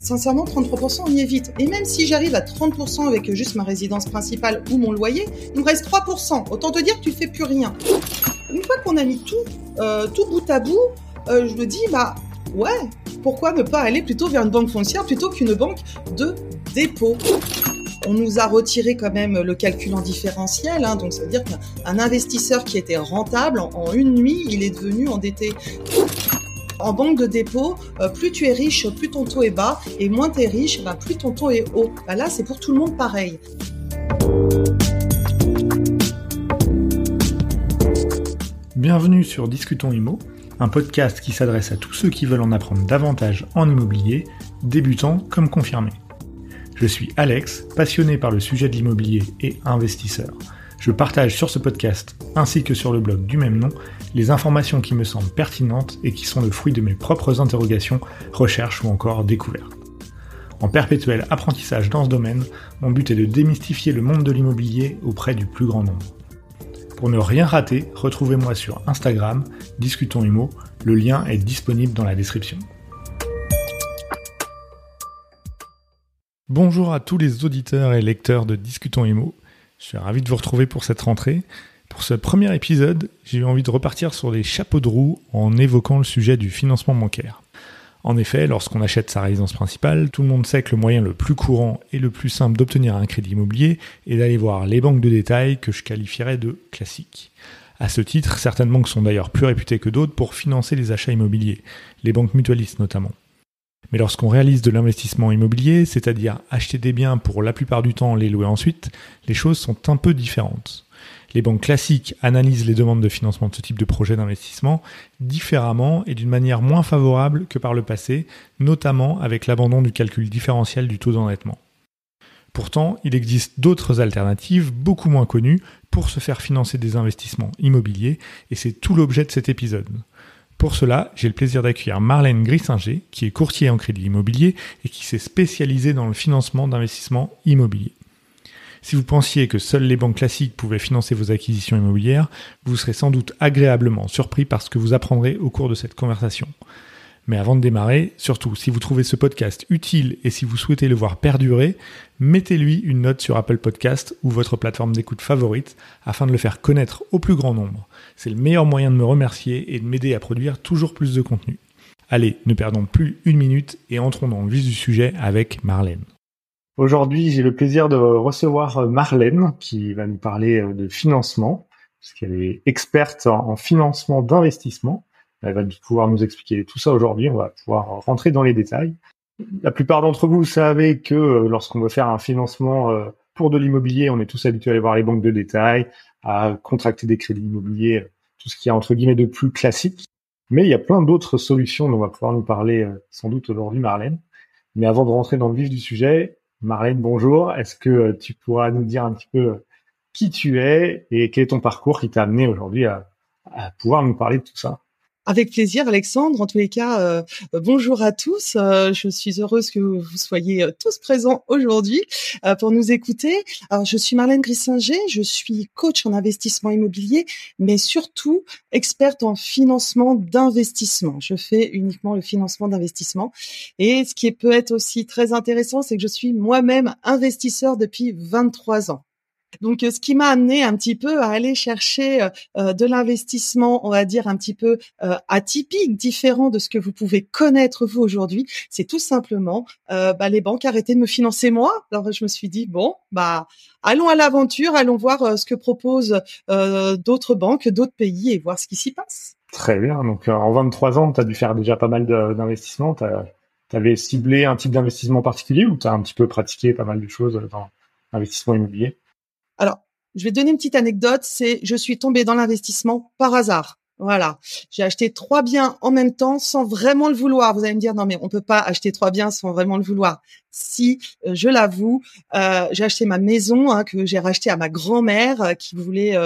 Sincèrement, 33%, on y est vite. Et même si j'arrive à 30% avec juste ma résidence principale ou mon loyer, il me reste 3%. Autant te dire que tu fais plus rien. Une fois qu'on a mis tout, euh, tout bout à bout, euh, je me dis, bah ouais, pourquoi ne pas aller plutôt vers une banque foncière plutôt qu'une banque de dépôt? On nous a retiré quand même le calcul en différentiel, hein, donc ça veut dire qu'un investisseur qui était rentable, en une nuit, il est devenu endetté. En banque de dépôt, euh, plus tu es riche, plus ton taux est bas, et moins tu es riche, ben, plus ton taux est haut. Ben là, c'est pour tout le monde pareil. Bienvenue sur Discutons Imo, un podcast qui s'adresse à tous ceux qui veulent en apprendre davantage en immobilier, débutants comme confirmés. Je suis Alex, passionné par le sujet de l'immobilier et investisseur. Je partage sur ce podcast, ainsi que sur le blog du même nom, les informations qui me semblent pertinentes et qui sont le fruit de mes propres interrogations, recherches ou encore découvertes. En perpétuel apprentissage dans ce domaine, mon but est de démystifier le monde de l'immobilier auprès du plus grand nombre. Pour ne rien rater, retrouvez-moi sur Instagram, Discutons Humo, le lien est disponible dans la description. Bonjour à tous les auditeurs et lecteurs de Discutons Imo. Je suis ravi de vous retrouver pour cette rentrée. Pour ce premier épisode, j'ai eu envie de repartir sur les chapeaux de roue en évoquant le sujet du financement bancaire. En effet, lorsqu'on achète sa résidence principale, tout le monde sait que le moyen le plus courant et le plus simple d'obtenir un crédit immobilier est d'aller voir les banques de détail que je qualifierais de classiques. À ce titre, certaines banques sont d'ailleurs plus réputées que d'autres pour financer les achats immobiliers, les banques mutualistes notamment. Mais lorsqu'on réalise de l'investissement immobilier, c'est-à-dire acheter des biens pour la plupart du temps les louer ensuite, les choses sont un peu différentes. Les banques classiques analysent les demandes de financement de ce type de projet d'investissement différemment et d'une manière moins favorable que par le passé, notamment avec l'abandon du calcul différentiel du taux d'endettement. Pourtant, il existe d'autres alternatives beaucoup moins connues pour se faire financer des investissements immobiliers et c'est tout l'objet de cet épisode. Pour cela, j'ai le plaisir d'accueillir Marlène Grissinger, qui est courtier en crédit immobilier et qui s'est spécialisée dans le financement d'investissements immobiliers. Si vous pensiez que seules les banques classiques pouvaient financer vos acquisitions immobilières, vous serez sans doute agréablement surpris par ce que vous apprendrez au cours de cette conversation. Mais avant de démarrer, surtout si vous trouvez ce podcast utile et si vous souhaitez le voir perdurer, mettez-lui une note sur Apple Podcast ou votre plateforme d'écoute favorite afin de le faire connaître au plus grand nombre. C'est le meilleur moyen de me remercier et de m'aider à produire toujours plus de contenu. Allez, ne perdons plus une minute et entrons dans le vif du sujet avec Marlène. Aujourd'hui, j'ai le plaisir de recevoir Marlène qui va nous parler de financement, puisqu'elle est experte en financement d'investissement. Elle va pouvoir nous expliquer tout ça aujourd'hui. On va pouvoir rentrer dans les détails. La plupart d'entre vous savez que euh, lorsqu'on veut faire un financement euh, pour de l'immobilier, on est tous habitués à aller voir les banques de détail, à contracter des crédits immobiliers, euh, tout ce qui est entre guillemets de plus classique. Mais il y a plein d'autres solutions dont on va pouvoir nous parler sans doute aujourd'hui, Marlène. Mais avant de rentrer dans le vif du sujet, Marlène, bonjour. Est-ce que tu pourras nous dire un petit peu qui tu es et quel est ton parcours qui t'a amené aujourd'hui à pouvoir nous parler de tout ça? Avec plaisir, Alexandre. En tous les cas, euh, bonjour à tous. Euh, je suis heureuse que vous soyez euh, tous présents aujourd'hui pour nous écouter. Alors, je suis Marlène Grissinger, je suis coach en investissement immobilier, mais surtout experte en financement d'investissement. Je fais uniquement le financement d'investissement. Et ce qui peut être aussi très intéressant, c'est que je suis moi-même investisseur depuis 23 ans. Donc, euh, ce qui m'a amené un petit peu à aller chercher euh, euh, de l'investissement, on va dire un petit peu atypique, différent de ce que vous pouvez connaître vous aujourd'hui, c'est tout simplement bah, les banques arrêtaient de me financer moi. Alors, je me suis dit bon, bah allons à l'aventure, allons voir ce que proposent d'autres banques, d'autres pays et voir ce qui s'y passe. Très bien. Donc, en 23 ans, tu as dû faire déjà pas mal d'investissements. Tu avais ciblé un type d'investissement particulier ou tu as un petit peu pratiqué pas mal de choses dans l'investissement immobilier? Alors, je vais donner une petite anecdote. C'est, je suis tombée dans l'investissement par hasard. Voilà, j'ai acheté trois biens en même temps sans vraiment le vouloir. Vous allez me dire non mais on peut pas acheter trois biens sans vraiment le vouloir. Si, euh, je l'avoue, euh, j'ai acheté ma maison hein, que j'ai rachetée à ma grand-mère euh, qui voulait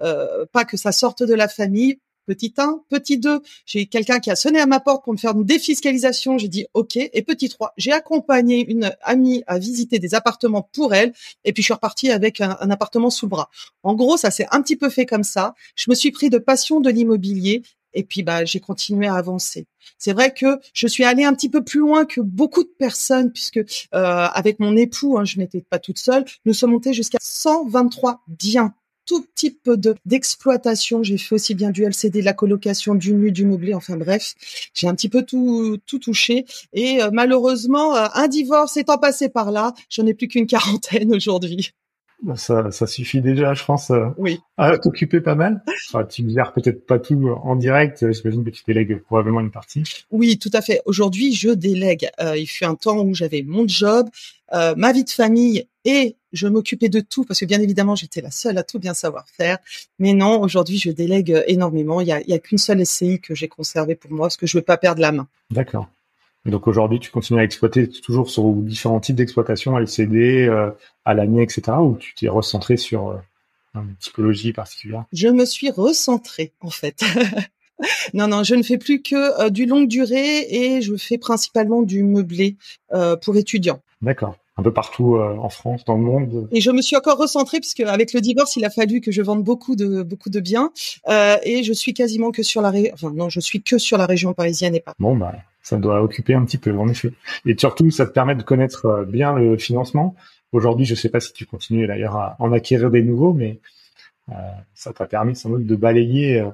pas que ça sorte de la famille Petit 1, petit 2, j'ai quelqu'un qui a sonné à ma porte pour me faire une défiscalisation. J'ai dit OK. Et petit 3, j'ai accompagné une amie à visiter des appartements pour elle. Et puis je suis repartie avec un, appartement sous bras. En gros, ça s'est un petit peu fait comme ça. Je me suis pris de passion de l'immobilier et puis bah j'ai continué à avancer. C'est vrai que je suis allée un petit peu plus loin que beaucoup de personnes puisque euh, avec mon époux, hein, je n'étais pas toute seule, nous sommes montés jusqu'à 123 biens tout type de d'exploitation. J'ai fait aussi bien du LCD, de la colocation, du nu, du meublé. Enfin bref, j'ai un petit peu tout tout touché. Et euh, malheureusement, euh, un divorce étant passé par là, j'en ai plus qu'une quarantaine aujourd'hui. Ça, ça suffit déjà, je pense, euh, oui. à t'occuper pas mal. Enfin, tu gères peut-être pas tout en direct. J'imagine que tu délègues probablement une partie. Oui, tout à fait. Aujourd'hui, je délègue. Euh, il fut un temps où j'avais mon job, euh, ma vie de famille et je m'occupais de tout parce que bien évidemment, j'étais la seule à tout bien savoir faire. Mais non, aujourd'hui, je délègue énormément. Il y a, qu'une seule SCI que j'ai conservée pour moi parce que je veux pas perdre la main. D'accord. Donc aujourd'hui, tu continues à exploiter toujours sur différents types d'exploitation, LCD, euh, à l'année, etc. Ou tu t'es recentré sur euh, une typologie particulière? Je me suis recentrée en fait. non, non, je ne fais plus que euh, du longue durée et je fais principalement du meublé euh, pour étudiants. D'accord un peu partout euh, en France, dans le monde. Et je me suis encore recentrée puisque avec le divorce, il a fallu que je vende beaucoup de beaucoup de biens euh, et je suis quasiment que sur la région. Enfin non, je suis que sur la région parisienne et pas. Bon bah ça doit occuper un petit peu en effet. Et surtout, ça te permet de connaître euh, bien le financement. Aujourd'hui, je sais pas si tu continues d'ailleurs à en acquérir des nouveaux, mais euh, ça t'a permis sans doute de balayer euh,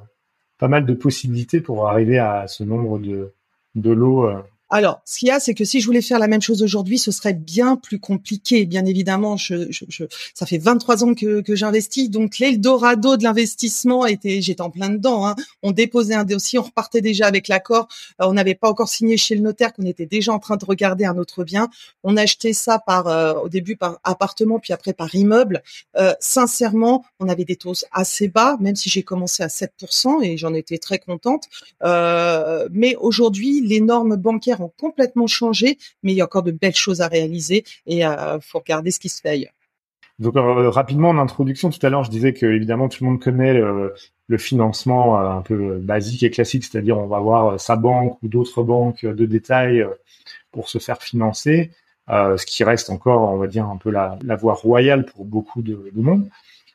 pas mal de possibilités pour arriver à ce nombre de de lots alors, ce qu'il y a, c'est que si je voulais faire la même chose aujourd'hui, ce serait bien plus compliqué. Bien évidemment, ça fait 23 ans que, j'investis, donc l'Eldorado de l'investissement était, j'étais en plein dedans. Hein. On déposait un dossier, on repartait déjà avec l'accord. Euh, on n'avait pas encore signé chez le notaire, qu'on était déjà en train de regarder un autre bien. On achetait ça par, euh, au début par appartement, puis après par immeuble. Euh, sincèrement, on avait des taux assez bas, même si j'ai commencé à 7% et j'en étais très contente. Mais aujourd'hui, les normes bancaires complètement changé, mais il y a encore de belles choses à réaliser et il euh, faut regarder ce qui se fait ailleurs. Donc euh, rapidement en introduction, tout à l'heure, je disais que évidemment tout le monde connaît le, financement euh, un peu basique et classique, c'est-à-dire on va voir sa banque ou d'autres banques de détail pour se faire financer, ce qui reste encore, on va dire, un peu la, voie royale pour beaucoup de, de, monde.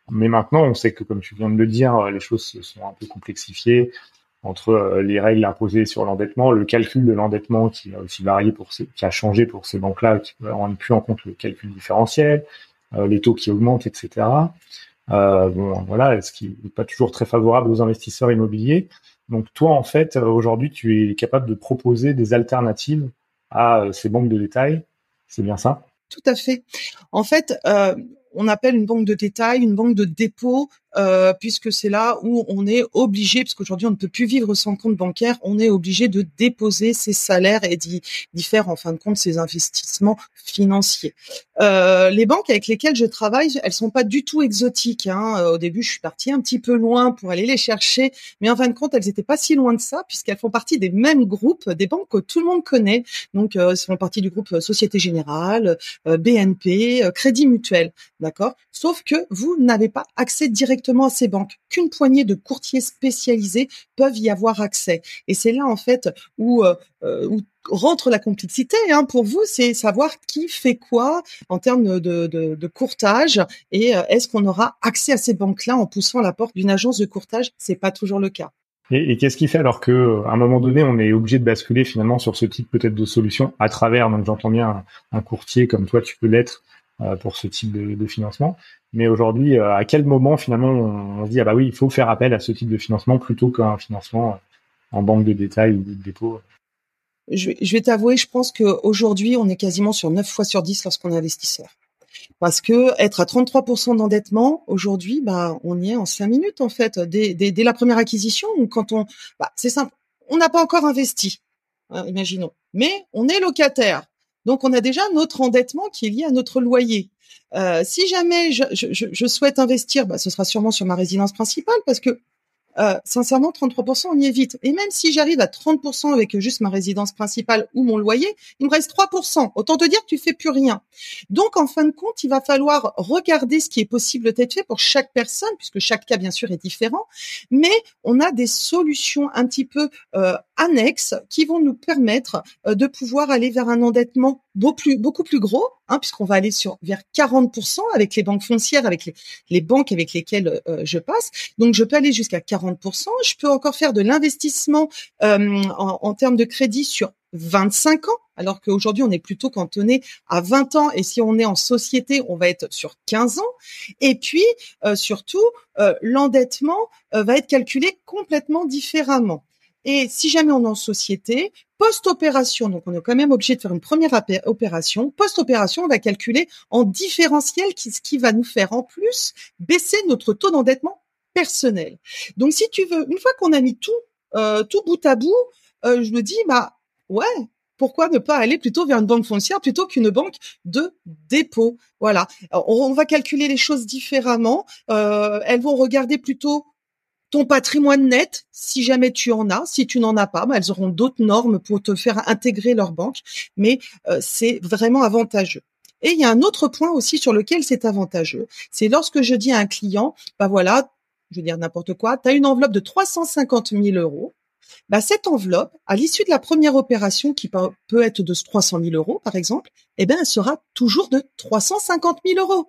Mais maintenant, on sait que, comme tu viens de le dire, les choses se sont un peu complexifiées entre euh, les règles imposées sur l'endettement, le calcul de l'endettement qui a aussi varié pour ces, qui a changé pour ces banques-là, qui ne rendent plus en compte le calcul différentiel, euh, les taux qui augmentent, etc. Euh, bon, voilà, ce qui n'est pas toujours très favorable aux investisseurs immobiliers. Donc toi, en fait, aujourd'hui, tu es capable de proposer des alternatives à ces banques de détail. C'est bien ça? Tout à fait. En fait, euh, on appelle une banque de détail une banque de dépôt euh, puisque c'est là où on est obligé, parce qu'aujourd'hui on ne peut plus vivre sans compte bancaire, on est obligé de déposer ses salaires et d'y faire en fin de compte ses investissements financiers. Euh, les banques avec lesquelles je travaille, elles sont pas du tout exotiques. Hein. Euh, au début, je suis partie un petit peu loin pour aller les chercher, mais en fin de compte, elles n'étaient pas si loin de ça, puisqu'elles font partie des mêmes groupes, des banques que tout le monde connaît. Donc, elles font partie du groupe Société Générale, BNP, Crédit Mutuel, d'accord? Sauf que vous n'avez pas accès direct à ces banques, qu'une poignée de courtiers spécialisés peuvent y avoir accès. Et c'est là en fait où, euh, euh, rentre la complexité. Hein, pour vous, c'est savoir qui fait quoi en termes de courtage et euh, est-ce qu'on aura accès à ces banques-là en poussant la porte d'une agence de courtage? C'est pas toujours le cas. Et, qu'est-ce qui fait alors que, à un moment donné, on est obligé de basculer finalement sur ce type peut-être de solution à travers, donc j'entends bien un, courtier comme toi, tu peux l'être pour ce type de, de financement, mais aujourd'hui, euh, à quel moment finalement on, se dit ah bah oui, il faut faire appel à ce type de financement plutôt qu'un financement en banque de détail ou de dépôt? Je, vais t'avouer, je pense qu'aujourd'hui, on est quasiment sur 9 fois sur 10 lorsqu'on est investisseur. Parce que être à 33% d'endettement aujourd'hui, bah on y est en 5 minutes en fait, dès, dès, la première acquisition quand on, bah, c'est simple, on n'a pas encore investi, hein, imaginons, mais on est locataire. Donc, on a déjà notre endettement qui est lié à notre loyer. Euh, si jamais je, souhaite investir, bah, ce sera sûrement sur ma résidence principale parce que euh, sincèrement, 33%, on y est vite. Et même si j'arrive à 30% avec juste ma résidence principale ou mon loyer, il me reste 3%. Autant te dire que tu fais plus rien. Donc, en fin de compte, il va falloir regarder ce qui est possible d'être fait pour chaque personne, puisque chaque cas, bien sûr, est différent. Mais on a des solutions un petit peu euh, annexes qui vont nous permettre euh, de pouvoir aller vers un endettement beaucoup plus, gros, hein, puisqu'on va aller sur vers 40% avec les banques foncières, avec les, banques avec lesquelles euh, je passe. Donc je peux aller jusqu'à 40%. Je peux encore faire de l'investissement euh, en, en termes de crédit sur 25 ans, alors qu'aujourd'hui on est plutôt cantonné à 20 ans et si on est en société, on va être sur 15 ans. Et puis surtout, l'endettement va être calculé complètement différemment. Et si jamais on est en société, post-opération, donc on est quand même obligé de faire une première opération, post-opération, on va calculer en différentiel, ce qui va nous faire en plus baisser notre taux d'endettement personnel. Donc si tu veux, une fois qu'on a mis tout, euh, tout bout à bout, euh, je me dis, bah ouais, pourquoi ne pas aller plutôt vers une banque foncière plutôt qu'une banque de dépôt? Voilà, on, va calculer les choses différemment. Euh, elles vont regarder plutôt ton patrimoine net, si jamais tu en as. Si tu n'en as pas, bah, elles auront d'autres normes pour te faire intégrer leur banque, mais euh, c'est vraiment avantageux. Et il y a un autre point aussi sur lequel c'est avantageux. C'est lorsque je dis à un client, bah voilà, je veux dire n'importe quoi, tu as une enveloppe de 350 000 euros. Bah, cette enveloppe, à l'issue de la première opération, qui peut être de 300 000 euros, par exemple, eh ben, elle sera toujours de 350 000 euros.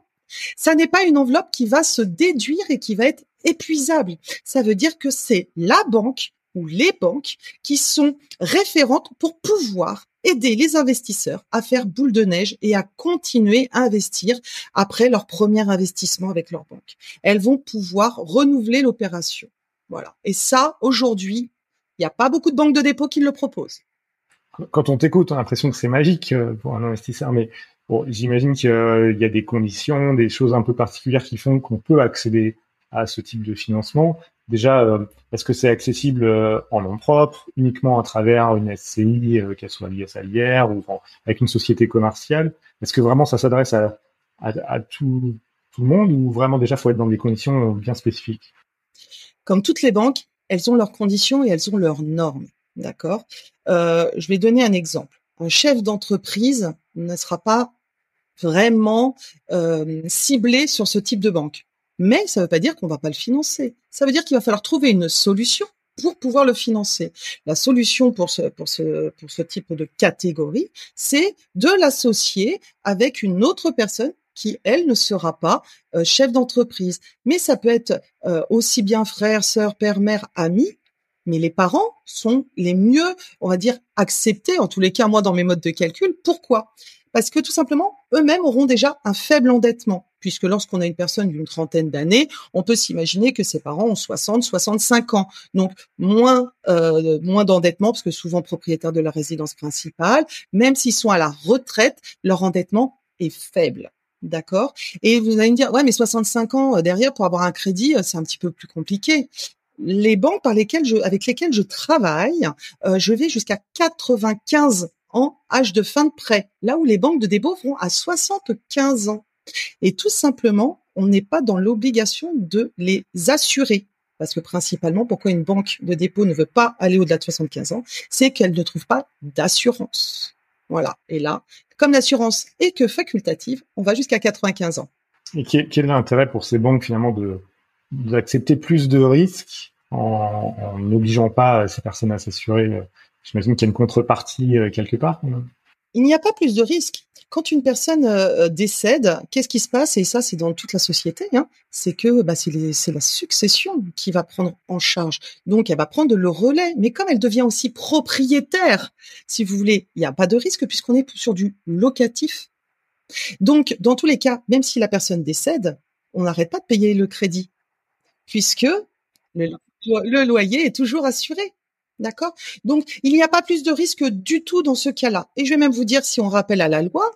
Ça n'est pas une enveloppe qui va se déduire et qui va être épuisable. Ça veut dire que c'est la banque ou les banques qui sont référentes pour pouvoir aider les investisseurs à faire boule de neige et à continuer à investir après leur premier investissement avec leur banque. Elles vont pouvoir renouveler l'opération. Voilà. Et ça, aujourd'hui, il n'y a pas beaucoup de banques de dépôt qui le proposent. Quand on t'écoute, on a l'impression que c'est magique euh, pour un investisseur, mais j'imagine qu'il y a des conditions, des choses un peu particulières qui font qu'on peut accéder à ce type de financement. Déjà, euh, est-ce que c'est accessible euh, en nom propre, uniquement à travers une SCI, euh, qu'elle soit liée à Salière ou avec une société commerciale? Est-ce que vraiment ça s'adresse à, tout, le monde ou vraiment déjà faut être dans des conditions bien spécifiques? Comme toutes les banques, elles ont leurs conditions et elles ont leurs normes. D'accord? Je vais donner un exemple. Un chef d'entreprise ne sera pas vraiment ciblé sur ce type de banque. Mais ça ne veut pas dire qu'on va pas le financer. Ça veut dire qu'il va falloir trouver une solution pour pouvoir le financer. La solution pour ce type de catégorie, c'est de l'associer avec une autre personne qui, elle, ne sera pas euh, chef d'entreprise. Mais ça peut être euh, aussi bien frère, sœur, père, mère, ami. Mais les parents sont les mieux, on va dire, acceptés, en tous les cas, moi, dans mes modes de calcul. Pourquoi? Parce que tout simplement, eux-mêmes auront déjà un faible endettement puisque lorsqu'on a une personne d'une trentaine d'années, on peut s'imaginer que ses parents ont 60, 65 ans. Donc moins euh, moins d'endettement parce que souvent propriétaires de la résidence principale, même s'ils sont à la retraite, leur endettement est faible. D'accord? Et vous allez me dire, ouais, mais 65 ans euh, derrière pour avoir un crédit, euh, c'est un petit peu plus compliqué les banques par lesquelles je, avec lesquelles je travaille, je vais jusqu'à 95 ans, âge de fin de prêt. Là où les banques de dépôt vont à 75 ans. Et tout simplement, on n'est pas dans l'obligation de les assurer. Parce que principalement, pourquoi une banque de dépôt ne veut pas aller au-delà de 75 ans, c'est qu'elle ne trouve pas d'assurance. Voilà. Et là, comme l'assurance est que facultative, on va jusqu'à 95 ans. Et quel est l'intérêt pour ces banques finalement d'accepter plus de risques en n'obligeant pas ces personnes à s'assurer J'imagine qu'il y a une contrepartie euh, quelque part il n'y a pas plus de risques. Quand une personne euh, décède, qu'est-ce qui se passe? Et ça, c'est dans toute la société. Hein, c'est que bah, c'est la succession qui va prendre en charge. Donc, elle va prendre le relais. Mais comme elle devient aussi propriétaire, si vous voulez, il n'y a pas de risque puisqu'on est sur du locatif. Donc, dans tous les cas, même si la personne décède, on n'arrête pas de payer le crédit puisque le loyer est toujours assuré. D'accord? Donc, il n'y a pas plus de risque du tout dans ce cas-là. Et je vais même vous dire, si on rappelle à la loi,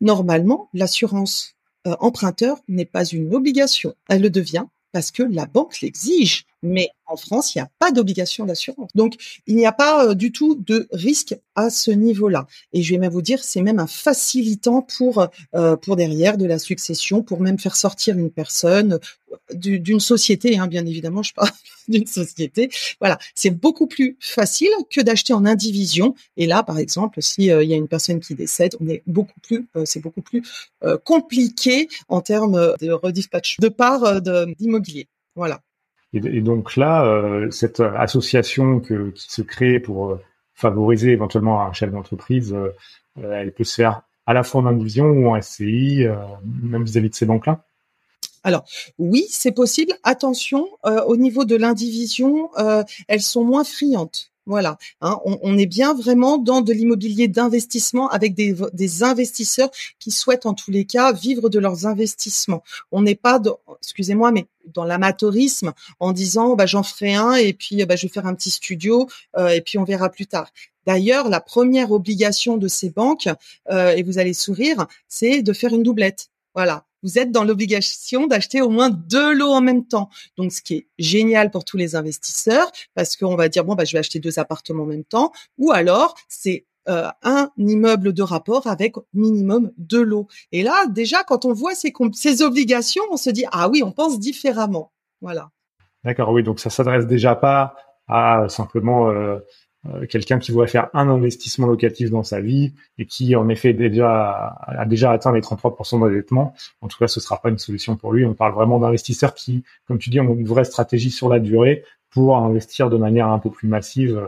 normalement, l'assurance euh, emprunteur n'est pas une obligation. Elle le devient parce que la banque l'exige. Mais en France, il n'y a pas d'obligation d'assurance. Donc, il n'y a pas euh, du tout de risque à ce niveau-là. Et je vais même vous dire, c'est même un facilitant pour euh, pour derrière de la succession, pour même faire sortir une personne euh, d'une société, hein, bien évidemment, je parle d'une société. Voilà, c'est beaucoup plus facile que d'acheter en indivision. Et là, par exemple, si il y a une personne qui décède, on est beaucoup plus, c'est beaucoup plus compliqué en termes de redispatch de part d'immobilier. Voilà. Et, donc là, cette association que, qui se crée pour favoriser éventuellement un chef d'entreprise, elle peut se faire à la fois en indivision ou en SCI, même vis-à-vis de ces banques-là alors oui, c'est possible. Attention, au niveau de l'indivision, elles sont moins friandes. Voilà, hein, on, est bien vraiment dans de l'immobilier d'investissement avec des, investisseurs qui souhaitent en tous les cas vivre de leurs investissements. On n'est pas, excusez-moi, mais dans l'amateurisme en disant bah, j'en ferai un et puis bah, je vais faire un petit studio euh, et puis on verra plus tard. D'ailleurs, la première obligation de ces banques, euh, et vous allez sourire, c'est de faire une doublette. Voilà, vous êtes dans l'obligation d'acheter au moins deux lots en même temps. Donc, ce qui est génial pour tous les investisseurs, parce qu'on va dire bon bah je vais acheter deux appartements en même temps, ou alors c'est euh, un immeuble de rapport avec minimum deux lots. Et là, déjà, quand on voit ces, ces obligations, on se dit ah oui, on pense différemment. Voilà. D'accord, oui, donc ça s'adresse déjà pas à simplement euh, euh, quelqu'un qui voudrait faire un investissement locatif dans sa vie et qui en effet déjà a déjà atteint les 33% d'endettement, en tout cas ce sera pas une solution pour lui. On parle vraiment d'investisseurs qui, comme tu dis, ont une vraie stratégie sur la durée pour investir de manière un peu plus massive euh,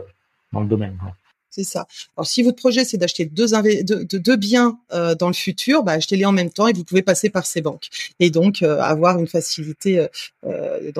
dans le domaine. C'est ça. Alors, si votre projet, c'est d'acheter deux, deux, biens euh, dans le futur, bah, achetez-les en même temps et vous pouvez passer par ces banques. Et donc, euh, avoir une facilité euh,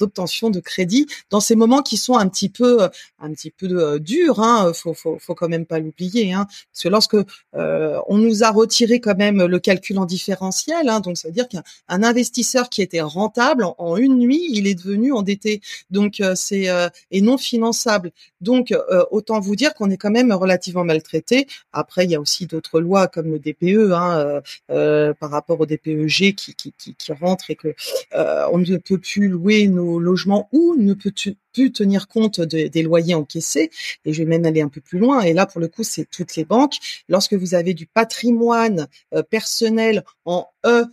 d'obtention de crédit dans ces moments qui sont un petit peu, un petit peu durs. Hein, faut, faut, faut quand même pas l'oublier. Hein, parce que lorsque on nous a retiré quand même le calcul en différentiel, hein, donc ça veut dire qu'un investisseur qui était rentable en, en, une nuit, il est devenu endetté. Donc, c'est et non finançable. Donc, autant vous dire qu'on est quand même relativement maltraité. Après, il y a aussi d'autres lois comme le DPE hein, euh, euh, par rapport au DPEG qui, rentre et que euh, on ne peut plus louer nos logements ou ne peut plus tenir compte des loyers encaissés. Et je vais même aller un peu plus loin. Et là, pour le coup, c'est toutes les banques. Lorsque vous avez du patrimoine personnel en E,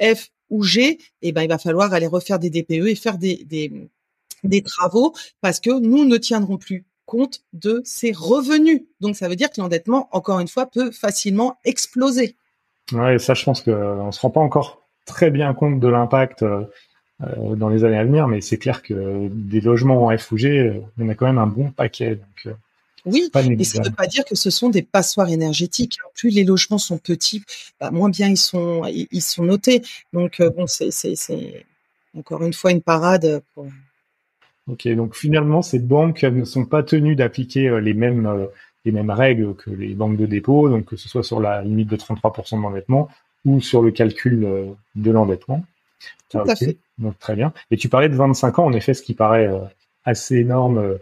F ou G, eh ben, il va falloir aller refaire des DPE et faire des travaux parce que nous ne tiendrons plus compte de ses revenus. Donc ça veut dire que l'endettement, encore une fois, peut facilement exploser. Ouais, ça, je pense qu'on ne se rend pas encore très bien compte de l'impact euh, euh, dans les années à venir, mais c'est clair que des logements en F ou G, euh, il y en a quand même un bon paquet. Donc, oui, et ça ne veut pas dire que ce sont des passoires énergétiques. Plus les logements sont petits, bah, moins bien ils sont, ils sont notés. Donc bon, c'est encore une fois une parade pour, Ok, donc finalement, ces banques ne sont pas tenues d'appliquer euh, les mêmes euh, les mêmes règles que les banques de dépôt, donc que ce soit sur la limite de 33% d'endettement ou sur le calcul euh, de l'endettement. Tout à fait. Donc très bien. Et tu parlais de 25 ans, en effet, ce qui paraît assez énorme.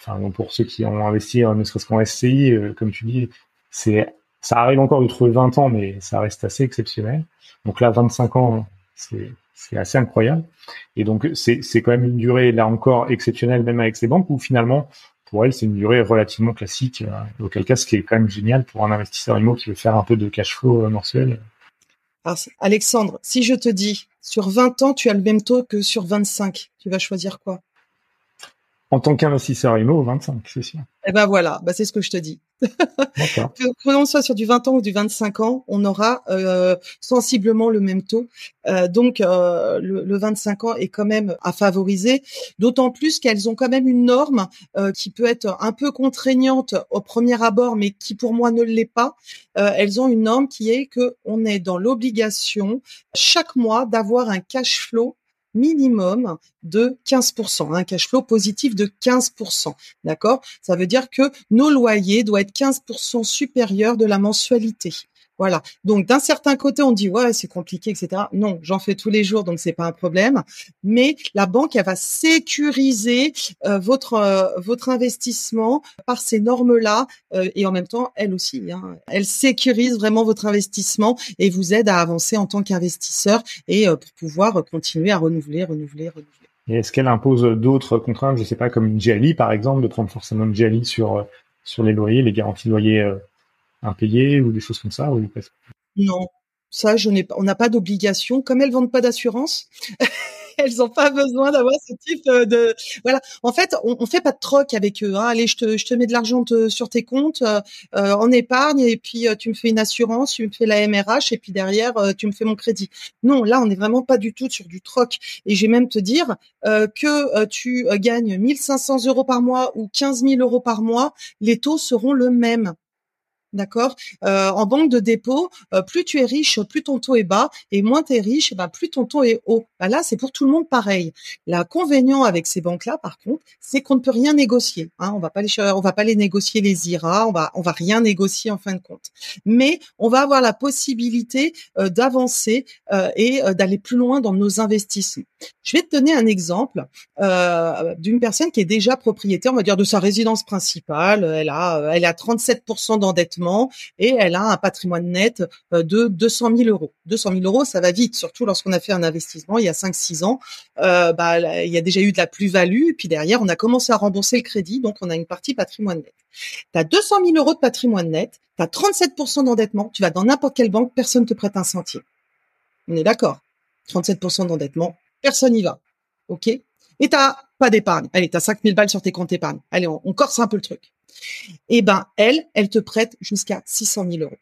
Enfin, pour ceux qui ont investi, ne serait-ce qu'en SCI, comme tu dis, c'est ça arrive encore de trouver 20 ans, mais ça reste assez exceptionnel. Donc là, 25 ans, c'est c'est assez incroyable. Et donc, c'est, quand même une durée, là encore, exceptionnelle, même avec ces banques, où finalement, pour elles, c'est une durée relativement classique, euh, auquel cas, ce qui est quand même génial pour un investisseur immo qui veut faire un peu de cash flow euh, mensuel. Alors, Alexandre, si je te dis, sur 20 ans, tu as le même taux que sur 25, tu vas choisir quoi? En tant qu'investisseur IMO, 25, c'est sûr. Eh ben voilà, bah c'est ce que je te dis. que l'on soit sur du 20 ans ou du 25 ans, on aura euh, sensiblement le même taux. Euh, donc euh, le, le, 25 ans est quand même à favoriser, d'autant plus qu'elles ont quand même une norme euh, qui peut être un peu contraignante au premier abord, mais qui pour moi ne l'est pas. Euh, elles ont une norme qui est que on est dans l'obligation chaque mois d'avoir un cash flow minimum de 15%, un cash flow positif de 15%. D'accord? Ça veut dire que nos loyers doivent être 15% supérieurs de la mensualité. Voilà. Donc d'un certain côté, on dit ouais c'est compliqué, etc. Non, j'en fais tous les jours, donc c'est pas un problème. Mais la banque, elle va sécuriser euh, votre euh, votre investissement par ces normes-là euh, et en même temps, elle aussi, hein, elle sécurise vraiment votre investissement et vous aide à avancer en tant qu'investisseur et pour pouvoir continuer à renouveler, renouveler, renouveler. Et est-ce qu'elle impose d'autres contraintes, je sais pas, comme une GLI par exemple, de prendre forcément une GLI sur sur les loyers, les garanties de loyer impayés ou des choses comme ça ou Non, ça je n'ai pas. On n'a pas d'obligation. Comme elles vendent pas d'assurance, elles n'ont pas besoin d'avoir ce type de voilà. En fait, on, on fait pas de troc avec eux. Hein. Allez, je te, je te mets de l'argent sur tes comptes euh, en épargne et puis tu me fais une assurance, tu me fais la MRH et puis derrière tu me fais mon crédit. Non, là, on n'est vraiment pas du tout sur du troc. Et j'ai même te dire que tu gagnes 1500 euros par mois ou 15 000 euros par mois, les taux seront le même. D'accord? Euh, en banque de dépôt, euh, plus tu es riche, plus ton taux est bas, et moins tu es riche, bah, plus ton taux est haut. Bah, là, c'est pour tout le monde pareil. L'inconvénient avec ces banques-là, par contre, c'est qu'on ne peut rien négocier. Hein. On va pas les, on va pas les négocier les IRA, on va, on va rien négocier en fin de compte. Mais on va avoir la possibilité euh, d'avancer et d'aller plus loin dans nos investissements. Je vais te donner un exemple d'une personne qui est déjà propriétaire, on va dire, de sa résidence principale. Elle a, elle a 37% d'endettement et elle a un patrimoine net euh, de 200 000 euros. 200 000 euros, ça va vite, surtout lorsqu'on a fait un investissement il y a 5-6 ans. Euh, bah, il y a déjà eu de la plus-value, puis derrière, on a commencé à rembourser le crédit, donc on a une partie patrimoine net. Tu as 200 000 euros de patrimoine net, tu as 37% d'endettement, tu vas dans n'importe quelle banque, personne te prête un sentier. On est d'accord? 37% d'endettement, personne n'y va. OK? Et t'as pas d'épargne. Allez, tu as 5000 balles sur tes comptes épargne. Allez, on corse un peu le truc eh ben elle, elle te prête jusqu'à 600 000 euros.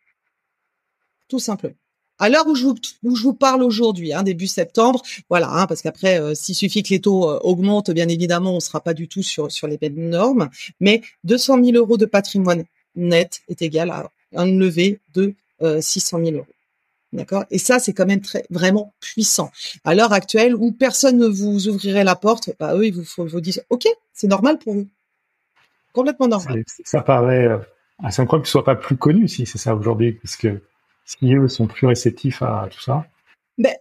Tout simplement. À l'heure où je vous, parle aujourd'hui, hein, début septembre, voilà, hein, parce qu'après, euh, s'il suffit que les taux euh, augmentent, bien évidemment, on ne sera pas du tout sur, les mêmes normes, mais 200 000 euros de patrimoine net est égal à un levé de 600 euh, 000 euros. D'accord? Et ça, c'est quand même vraiment puissant. À l'heure actuelle, où personne ne vous ouvrirait la porte, bah eux, ils vous, vous disent, ok, c'est normal pour vous complètement normal. Ça, paraît euh, assez incroyable qu'ils ne soient pas plus connus si c'est ça aujourd'hui, puisque si eux sont plus réceptifs à tout ça. Ben,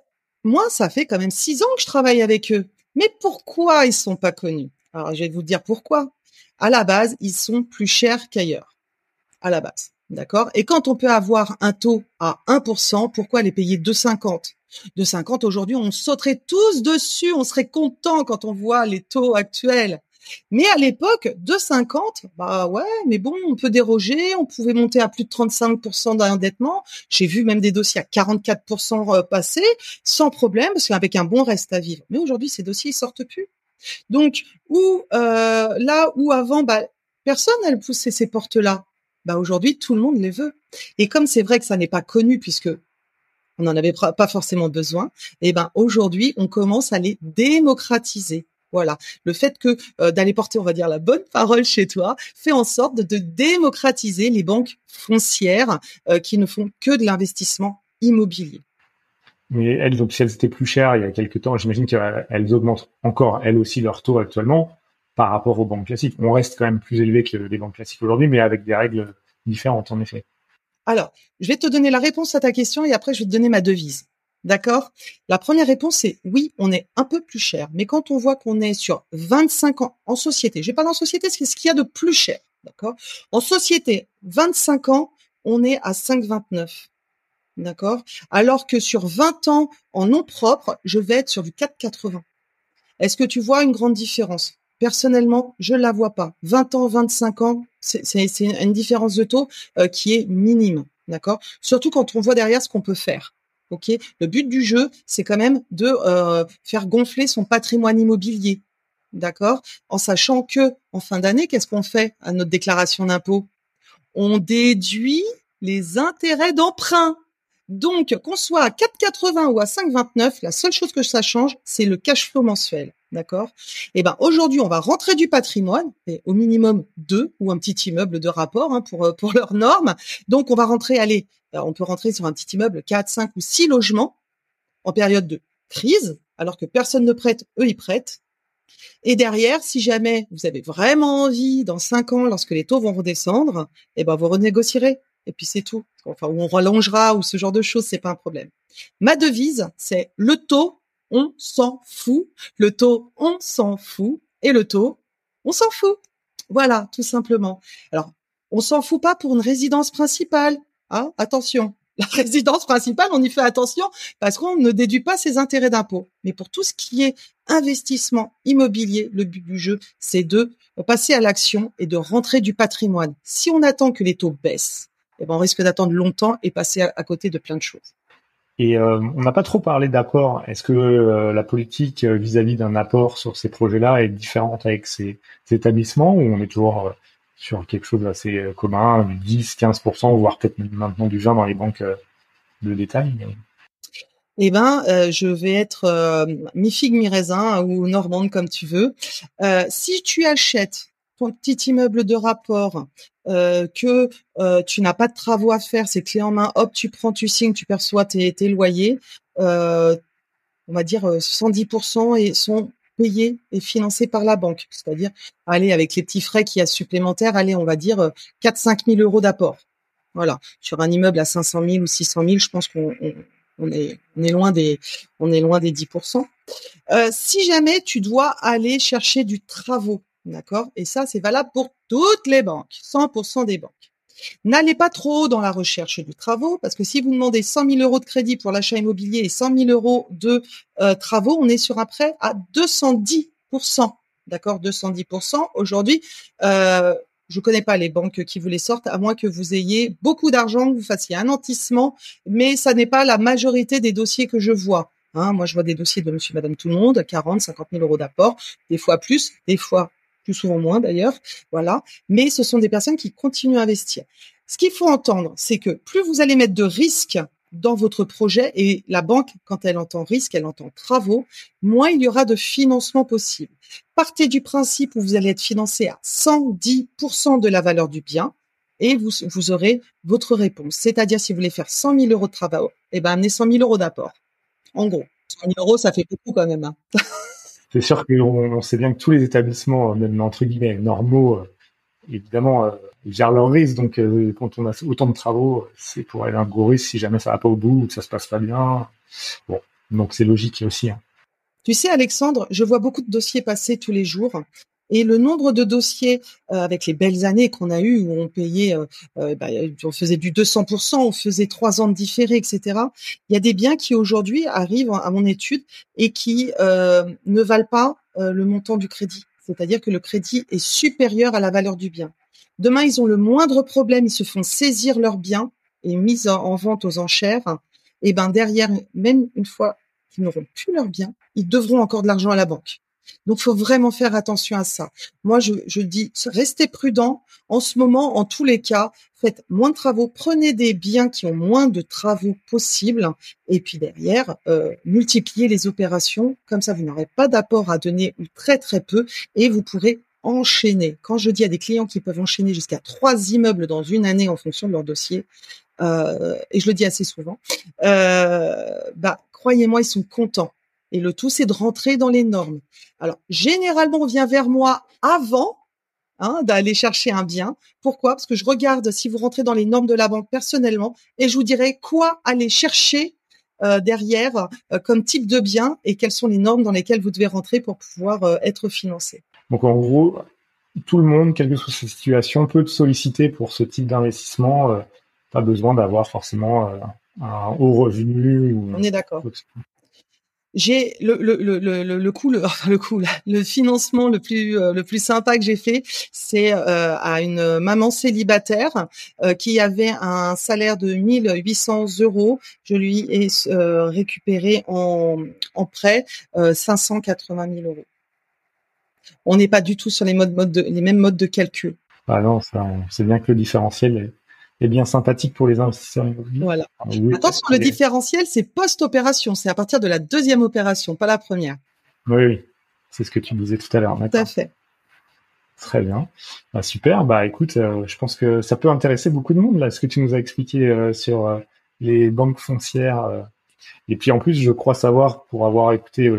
moi, ça fait quand même six ans que je travaille avec eux. Mais pourquoi ils sont pas connus? Alors, je vais vous dire pourquoi. À la base, ils sont plus chers qu'ailleurs. À la base. D'accord? Et quand on peut avoir un taux à 1%, pourquoi les payer 2,50 2,50 aujourd'hui, on sauterait tous dessus, on serait content quand on voit les taux actuels. Mais à l'époque, de 50, bah ouais, mais bon, on peut déroger, on pouvait monter à plus de 35% d'endettement. J'ai vu même des dossiers à 44% euh, passer, sans problème, parce qu'avec un bon reste à vivre. Mais aujourd'hui, ces dossiers, ils sortent plus. Donc, où, euh, là où avant, bah, personne n'a poussé ces portes-là, bah aujourd'hui, tout le monde les veut. Et comme c'est vrai que ça n'est pas connu, puisque on n'en avait pas forcément besoin, et eh ben aujourd'hui, on commence à les démocratiser. Voilà, le fait que euh, d'aller porter, on va dire, la bonne parole chez toi, fait en sorte de, démocratiser les banques foncières euh, qui ne font que de l'investissement immobilier. Mais elles, donc si elles étaient plus chères il y a quelques temps, j'imagine qu'elles augmentent encore elles aussi leur taux actuellement par rapport aux banques classiques. On reste quand même plus élevé que les banques classiques aujourd'hui, mais avec des règles différentes en effet. Alors, je vais te donner la réponse à ta question et après je vais te donner ma devise. D'accord? La première réponse est oui, on est un peu plus cher. Mais quand on voit qu'on est sur 25 ans en société, je parle en société, c'est ce qu'il y a de plus cher. D'accord? En société, 25 ans, on est à 5,29. D'accord? Alors que sur 20 ans en nom propre, je vais être sur du 4,80. Est-ce que tu vois une grande différence? Personnellement, je la vois pas. 20 ans, 25 ans, c'est une différence de taux euh, qui est minime. D'accord? Surtout quand on voit derrière ce qu'on peut faire. Ok, le but du jeu, c'est quand même de euh, faire gonfler son patrimoine immobilier, d'accord? En sachant que en fin d'année, qu'est-ce qu'on fait à notre déclaration d'impôt? On déduit les intérêts d'emprunt. Donc, qu'on soit à 4,80 ou à 5,29, la seule chose que ça change, c'est le cash flow mensuel. D'accord? Eh ben aujourd'hui, on va rentrer du patrimoine, au minimum deux ou un petit immeuble de rapport hein, pour pour leurs normes. Donc on va rentrer, allez, euh, on peut rentrer sur un petit immeuble 4, 5 ou 6 logements en période de crise, alors que personne ne prête, eux ils prêtent. Et derrière, si jamais vous avez vraiment envie, dans 5 ans, lorsque les taux vont redescendre, eh ben vous renégocierez. Et puis c'est tout. Enfin, ou on rallongera ou ce genre de choses, c'est pas un problème. Ma devise, c'est le taux, on s'en fout. Le taux, on s'en fout. Et le taux, on s'en fout. Voilà, tout simplement. Alors, on s'en fout pas pour une résidence principale. Hein attention, la résidence principale, on y fait attention parce qu'on ne déduit pas ses intérêts d'impôt. Mais pour tout ce qui est investissement immobilier, le but du jeu, c'est de passer à l'action et de rentrer du patrimoine. Si on attend que les taux baissent, eh ben on risque d'attendre longtemps et passer à, côté de plein de choses. Et on n'a pas trop parlé d'apport. Est-ce que la politique vis-à-vis d'un apport sur ces projets-là est différente avec ces, établissements ou on est toujours sur quelque chose d'assez commun, 10, 15%, voire peut-être maintenant du 20 dans les banques de détail eh ben, euh, je vais être euh, mi-figue, mi-raisin ou normande comme tu veux. Euh, si tu achètes ton petit immeuble de rapport, que tu n'as pas de travaux à faire, c'est clé en main, hop, tu prends, tu signes, tu perçois tes, tes loyers, on va dire 110% et sont payés et financés par la banque. C'est-à-dire, allez, avec les petits frais qu'il y a supplémentaires, allez, on va dire 4-5 000 euros d'apport. Voilà. Sur un immeuble à 500 000 ou 600 000, je pense qu'on on est, on est loin des, on est loin des 10%. Euh, si jamais tu dois aller chercher du travaux, d'accord? Et ça, c'est valable pour toutes les banques, 100% des banques. N'allez pas trop haut dans la recherche du travaux, parce que si vous demandez 100 000 euros de crédit pour l'achat immobilier et 100 000 euros de euh, travaux, on est sur un prêt à 210%. D'accord? 210%. Aujourd'hui, euh, je connais pas les banques qui vous les sortent, à moins que vous ayez beaucoup d'argent, que vous fassiez un nantissement, mais ça n'est pas la majorité des dossiers que je vois. Hein, moi, je vois des dossiers de monsieur, madame, tout le monde, 40, 50 000 euros d'apport, des fois plus, des fois plus souvent moins d'ailleurs, voilà. Mais ce sont des personnes qui continuent à investir. Ce qu'il faut entendre, c'est que plus vous allez mettre de risques dans votre projet et la banque, quand elle entend risque, elle entend travaux, moins il y aura de financement possible. Partez du principe où vous allez être financé à 110% de la valeur du bien et vous, vous aurez votre réponse. C'est-à-dire, si vous voulez faire 100 000 euros de travaux, eh ben, amenez 100 000 euros d'apport. En gros, 100 000 euros, ça fait beaucoup quand même. Hein. C'est sûr qu'on on sait bien que tous les établissements, même entre guillemets, normaux, euh, évidemment, euh, gèrent leurs risques. Donc, euh, quand on a autant de travaux, c'est pour aller un gros risque si jamais ça va pas au bout ou que ça se passe pas bien. Bon, donc c'est logique aussi. Hein. Tu sais, Alexandre, je vois beaucoup de dossiers passer tous les jours. Et le nombre de dossiers euh, avec les belles années qu'on a eues où on payait, bah, on faisait du 200%, on faisait trois ans de différé, etc. Il y a des biens qui aujourd'hui arrivent à mon étude et qui ne valent pas le montant du crédit. C'est-à-dire que le crédit est supérieur à la valeur du bien. Demain, ils ont le moindre problème, ils se font saisir leurs biens et mis en vente aux enchères. Et ben derrière, même une fois qu'ils n'auront plus leurs biens, ils devront encore de l'argent à la banque. Donc, faut vraiment faire attention à ça. Moi, je, dis, restez prudent. En ce moment, en tous les cas, faites moins de travaux, prenez des biens qui ont moins de travaux possibles, et puis derrière, euh, multipliez les opérations. Comme ça, vous n'aurez pas d'apport à donner ou très très peu, et vous pourrez enchaîner. Quand je dis à des clients qui peuvent enchaîner jusqu'à trois immeubles dans une année en fonction de leur dossier, euh, et je le dis assez souvent, euh, bah croyez-moi, ils sont contents. Et le tout, c'est de rentrer dans les normes. Alors, généralement, on vient vers moi avant hein, d'aller chercher un bien. Pourquoi? Parce que je regarde si vous rentrez dans les normes de la banque personnellement et je vous dirai quoi aller chercher euh, derrière euh, comme type de bien et quelles sont les normes dans lesquelles vous devez rentrer pour pouvoir euh, être financé. Donc en gros, tout le monde, quelle que soit sa situation, peut te solliciter pour ce type d'investissement. pas besoin d'avoir forcément un haut revenu. Ou... On est d'accord j'ai le le le le le coup le, le coup le financement le plus euh, le plus sympa que j'ai fait c'est euh, à une maman célibataire euh, qui avait un salaire de 1800 euros. Je lui ai récupéré en en prêt 580 000 euros. On n'est pas du tout sur les modes modes de, les mêmes modes de calcul. Ah non ça c'est bien que le différentiel est bien sympathique pour les investisseurs immobiliers. Voilà. Ah Attention, le différentiel, c'est post-opération. C'est à partir de la deuxième opération, pas la première. Oui, oui. C'est ce que tu disais tout à l'heure. Tout à fait. Très bien. Bah, super. Bah, écoute, euh, je pense que ça peut intéresser beaucoup de monde, là, ce que tu nous as expliqué euh, sur euh, les banques foncières. et puis, en plus, je crois savoir, pour avoir écouté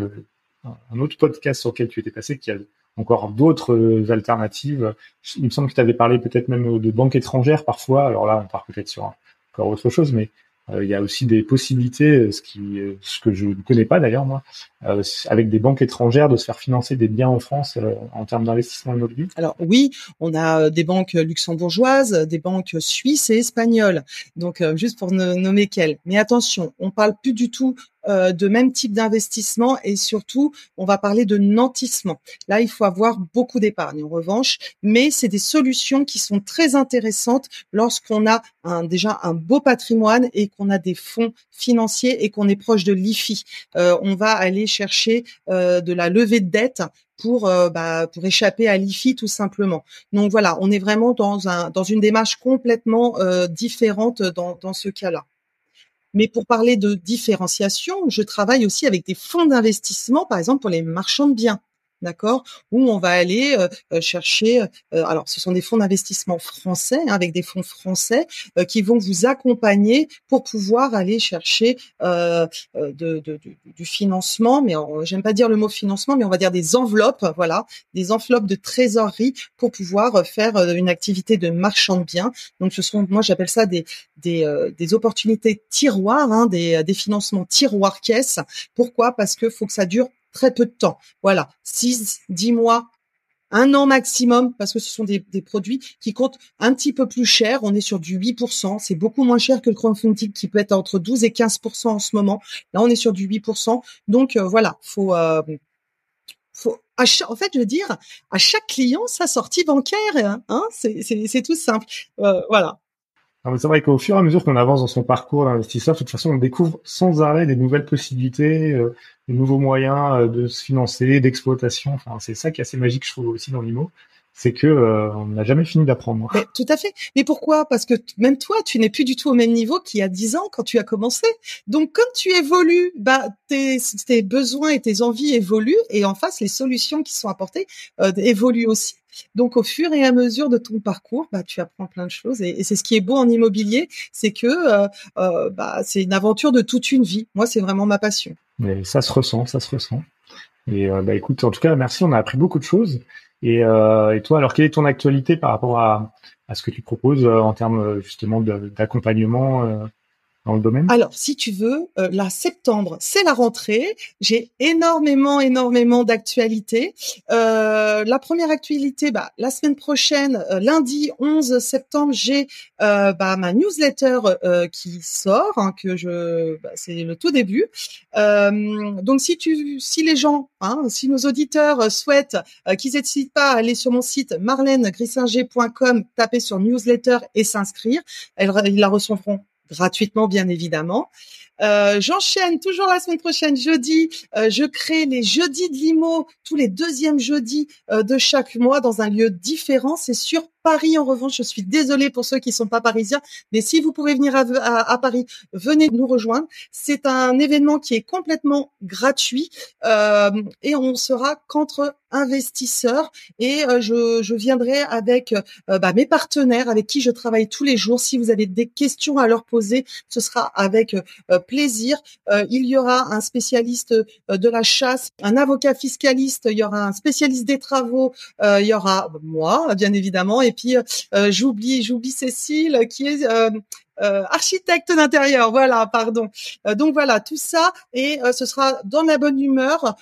un autre podcast sur lequel tu étais passé, qu'il y a encore d'autres euh, alternatives. Il me semble que tu avais parlé peut-être même de banques étrangères parfois. Alors là, on part peut-être sur encore autre chose, mais euh, il y a aussi des possibilités, euh, ce qui, ce que je ne connais pas d'ailleurs moi, euh, avec des banques étrangères de se faire financer des biens en France euh, en termes d'investissement immobilier Alors oui, on a euh, des banques luxembourgeoises, des banques suisses et espagnoles. Donc juste pour ne nommer qu'elles. Mais attention, on parle plus du tout euh, de même type d'investissement et surtout, on va parler de nantissement. Là, il faut avoir beaucoup d'épargne en revanche, mais c'est des solutions qui sont très intéressantes lorsqu'on a un, déjà un beau patrimoine et qu'on a des fonds financiers et qu'on est proche de l'IFI. Euh, on va aller chercher euh, de la levée de dette pour bah, pour échapper à l'IFI tout simplement. Donc voilà, on est vraiment dans un dans une démarche complètement différente dans dans ce cas-là. Mais pour parler de différenciation, je travaille aussi avec des fonds d'investissement, par exemple pour les marchands de biens d'accord Où on va aller euh, euh, chercher. Euh, alors, ce sont des fonds d'investissement français hein, avec des fonds français qui vont vous accompagner pour pouvoir aller chercher de, du financement. Mais j'aime pas dire le mot financement, mais on va dire des enveloppes, voilà, des enveloppes de trésorerie pour pouvoir faire une activité de marchand de biens. Donc, ce sont, moi, j'appelle ça des des, des opportunités tiroirs, hein, des, des financements tiroirs caisse. Pourquoi? Parce que faut que ça dure très peu de temps. Voilà, 6, 10 mois, un an maximum, parce que ce sont des, produits qui comptent un petit peu plus cher. On est sur du 8%. C'est beaucoup moins cher que le crowdfunding qui peut être entre 12 et 15% en ce moment. Là, on est sur du 8%. Donc, euh, voilà, faut... Euh, faut en fait, je veux dire, à chaque client sa sortie bancaire, hein, c'est tout simple. Euh, voilà c'est vrai qu'au fur et à mesure qu'on avance dans son parcours d'investisseur, de toute façon, on découvre sans arrêt des nouvelles possibilités, euh, des nouveaux moyens euh, de se financer, d'exploitation. Enfin, c'est ça qui est assez magique, je trouve aussi dans l'IMO, c'est que euh, on n'a jamais fini d'apprendre. tout à fait. Mais pourquoi? Parce que même toi, tu n'es plus du tout au même niveau qu'il y a dix ans quand tu as commencé. Donc, comme tu évolues, bah tes, tes besoins et tes envies évoluent, et en face, les solutions qui sont apportées évoluent aussi. Donc au fur et à mesure de ton parcours, bah, tu apprends plein de choses et, c'est ce qui est beau en immobilier, c'est que euh, euh, bah, c'est une aventure de toute une vie. Moi, c'est vraiment ma passion. Mais ça se ressent, ça se ressent. Et euh, bah, écoute, en tout cas, merci, on a appris beaucoup de choses. Et, toi, alors quelle est ton actualité par rapport à ce que tu proposes en termes justement d'accompagnement alors, si tu veux, euh, là, septembre, c'est la rentrée. J'ai énormément, énormément d'actualités. Euh, la première actualité, bah, la semaine prochaine, euh, lundi 11 septembre, j'ai bah, ma newsletter qui sort, hein, que je, bah, c'est le tout début. donc, si tu, si les gens, hein, si nos auditeurs souhaitent qu'ils n'hésitent pas à aller sur mon site marlenegrissinger.com, taper sur newsletter et s'inscrire, ils la recevront gratuitement bien évidemment. Euh, J'enchaîne toujours la semaine prochaine, jeudi. Euh, je crée les jeudis de l'IMO tous les deuxièmes jeudis euh, de chaque mois dans un lieu différent. C'est sur Paris. En revanche, je suis désolée pour ceux qui sont pas parisiens, mais si vous pouvez venir à, à, Paris, venez nous rejoindre. C'est un événement qui est complètement gratuit euh, et on sera qu'entre investisseurs et euh, je, je, viendrai avec euh, bah, mes partenaires avec qui je travaille tous les jours. Si vous avez des questions à leur poser, ce sera avec plaisir. il y aura un spécialiste de la chasse, un avocat fiscaliste, il y aura un spécialiste des travaux, il y aura moi, bien évidemment, et puis euh, j'oublie, j'oublie Cécile qui est euh, euh, architecte d'intérieur, voilà, pardon. donc voilà, tout ça et ce sera dans la bonne humeur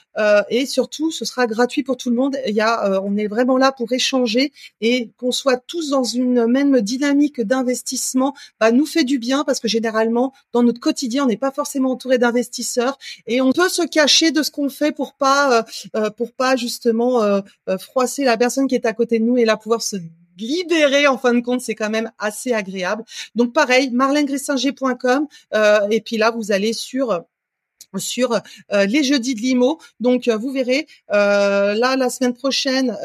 et surtout ce sera gratuit pour tout le monde. Il y a, on est vraiment là pour échanger et qu'on soit tous dans une même dynamique d'investissement, bah, nous fait du bien parce que généralement dans notre quotidien on n'est pas forcément entouré d'investisseurs et on peut se cacher de ce qu'on fait pour pas pour pas justement froisser la personne qui est à côté de nous et là pouvoir se libérer en fin de compte, c'est quand même assez agréable. Donc pareil, marlenegrissinger.com euh, et puis là vous allez sur sur euh, les jeudis de l'IMO. Donc vous verrez, euh, là la semaine prochaine,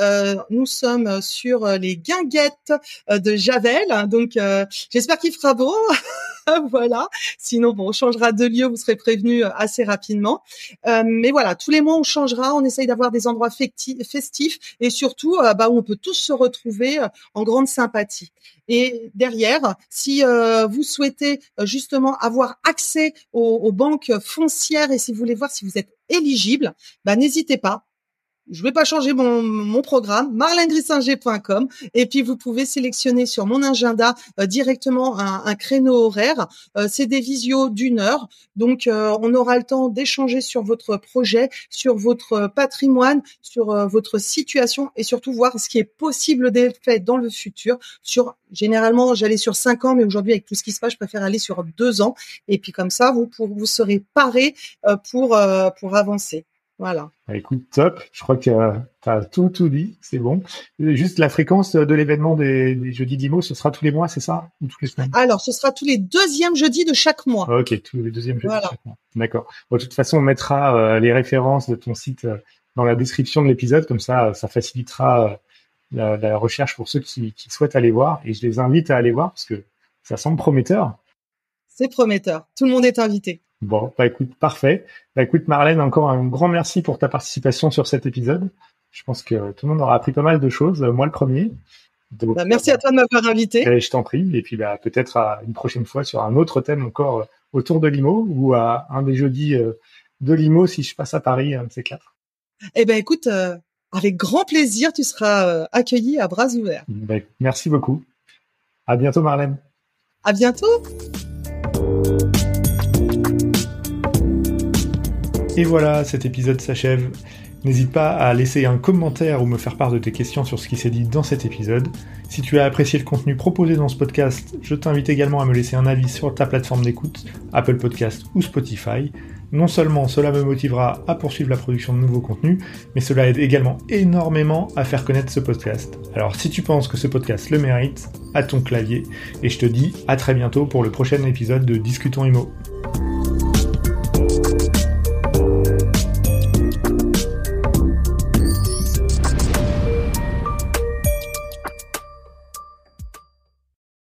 nous sommes sur les guinguettes de Javel. Donc j'espère qu'il fera beau. voilà. Sinon, bon, on changera de lieu, vous serez prévenus euh, assez rapidement. Euh, mais voilà, tous les mois, on changera. On essaye d'avoir des endroits festifs et surtout euh, bah, on peut tous se retrouver en grande sympathie. Et derrière, si vous souhaitez justement avoir accès aux, aux banques foncières et si vous voulez voir si vous êtes éligible, bah, n'hésitez pas je vais pas changer mon, programme, marlenegrissinger.com et puis vous pouvez sélectionner sur mon agenda euh, directement un, créneau horaire. Euh, c'est des visios d'une heure, donc euh, on aura le temps d'échanger sur votre projet, sur votre patrimoine, sur votre situation et surtout voir ce qui est possible d'être fait dans le futur. Généralement, j'allais sur cinq ans, mais aujourd'hui avec tout ce qui se passe, je préfère aller sur deux ans. Et puis comme ça, vous vous serez paré pour pour avancer. Voilà. Bah, écoute, top. Je crois que tu as tout, tout dit. C'est bon. Juste la fréquence de l'événement des, des jeudis d'IMO, ce sera tous les mois, c'est ça? Ou toutes les semaines? Alors, ce sera tous les deuxièmes jeudis de chaque mois. ok, tous les deuxièmes jeudis de chaque mois. D'accord. de toute façon, on mettra euh, les références de ton site euh, dans la description de l'épisode. Comme ça, ça facilitera euh, la, recherche pour ceux qui, qui souhaitent aller voir. Et je les invite à aller voir parce que ça semble prometteur. C'est prometteur. Tout le monde est invité. Bon, bah écoute, parfait. Bah écoute, Marlène, encore un grand merci pour ta participation sur cet épisode. Je pense que tout le monde aura appris pas mal de choses, moi le premier. bah, merci à toi de m'avoir invité. je t'en prie. Et puis bah, peut-être à une prochaine fois sur un autre thème encore euh, autour de Limo ou à un des jeudis euh, de Limo si je passe à Paris, un de ces quatre. Eh ben écoute, euh, avec grand plaisir, tu seras accueilli à bras ouverts. Bah, merci beaucoup. À bientôt Marlène. À bientôt. Et voilà, cet épisode s'achève. N'hésite pas à laisser un commentaire ou me faire part de tes questions sur ce qui s'est dit dans cet épisode. Si tu as apprécié le contenu proposé dans ce podcast, je t'invite également à me laisser un avis sur ta plateforme d'écoute, Apple Podcast ou Spotify. Non seulement cela me motivera à poursuivre la production de nouveaux contenus, mais cela aide également énormément à faire connaître ce podcast. Alors si tu penses que ce podcast le mérite, à ton clavier, et je te dis à très bientôt pour le prochain épisode de Discutons Imo.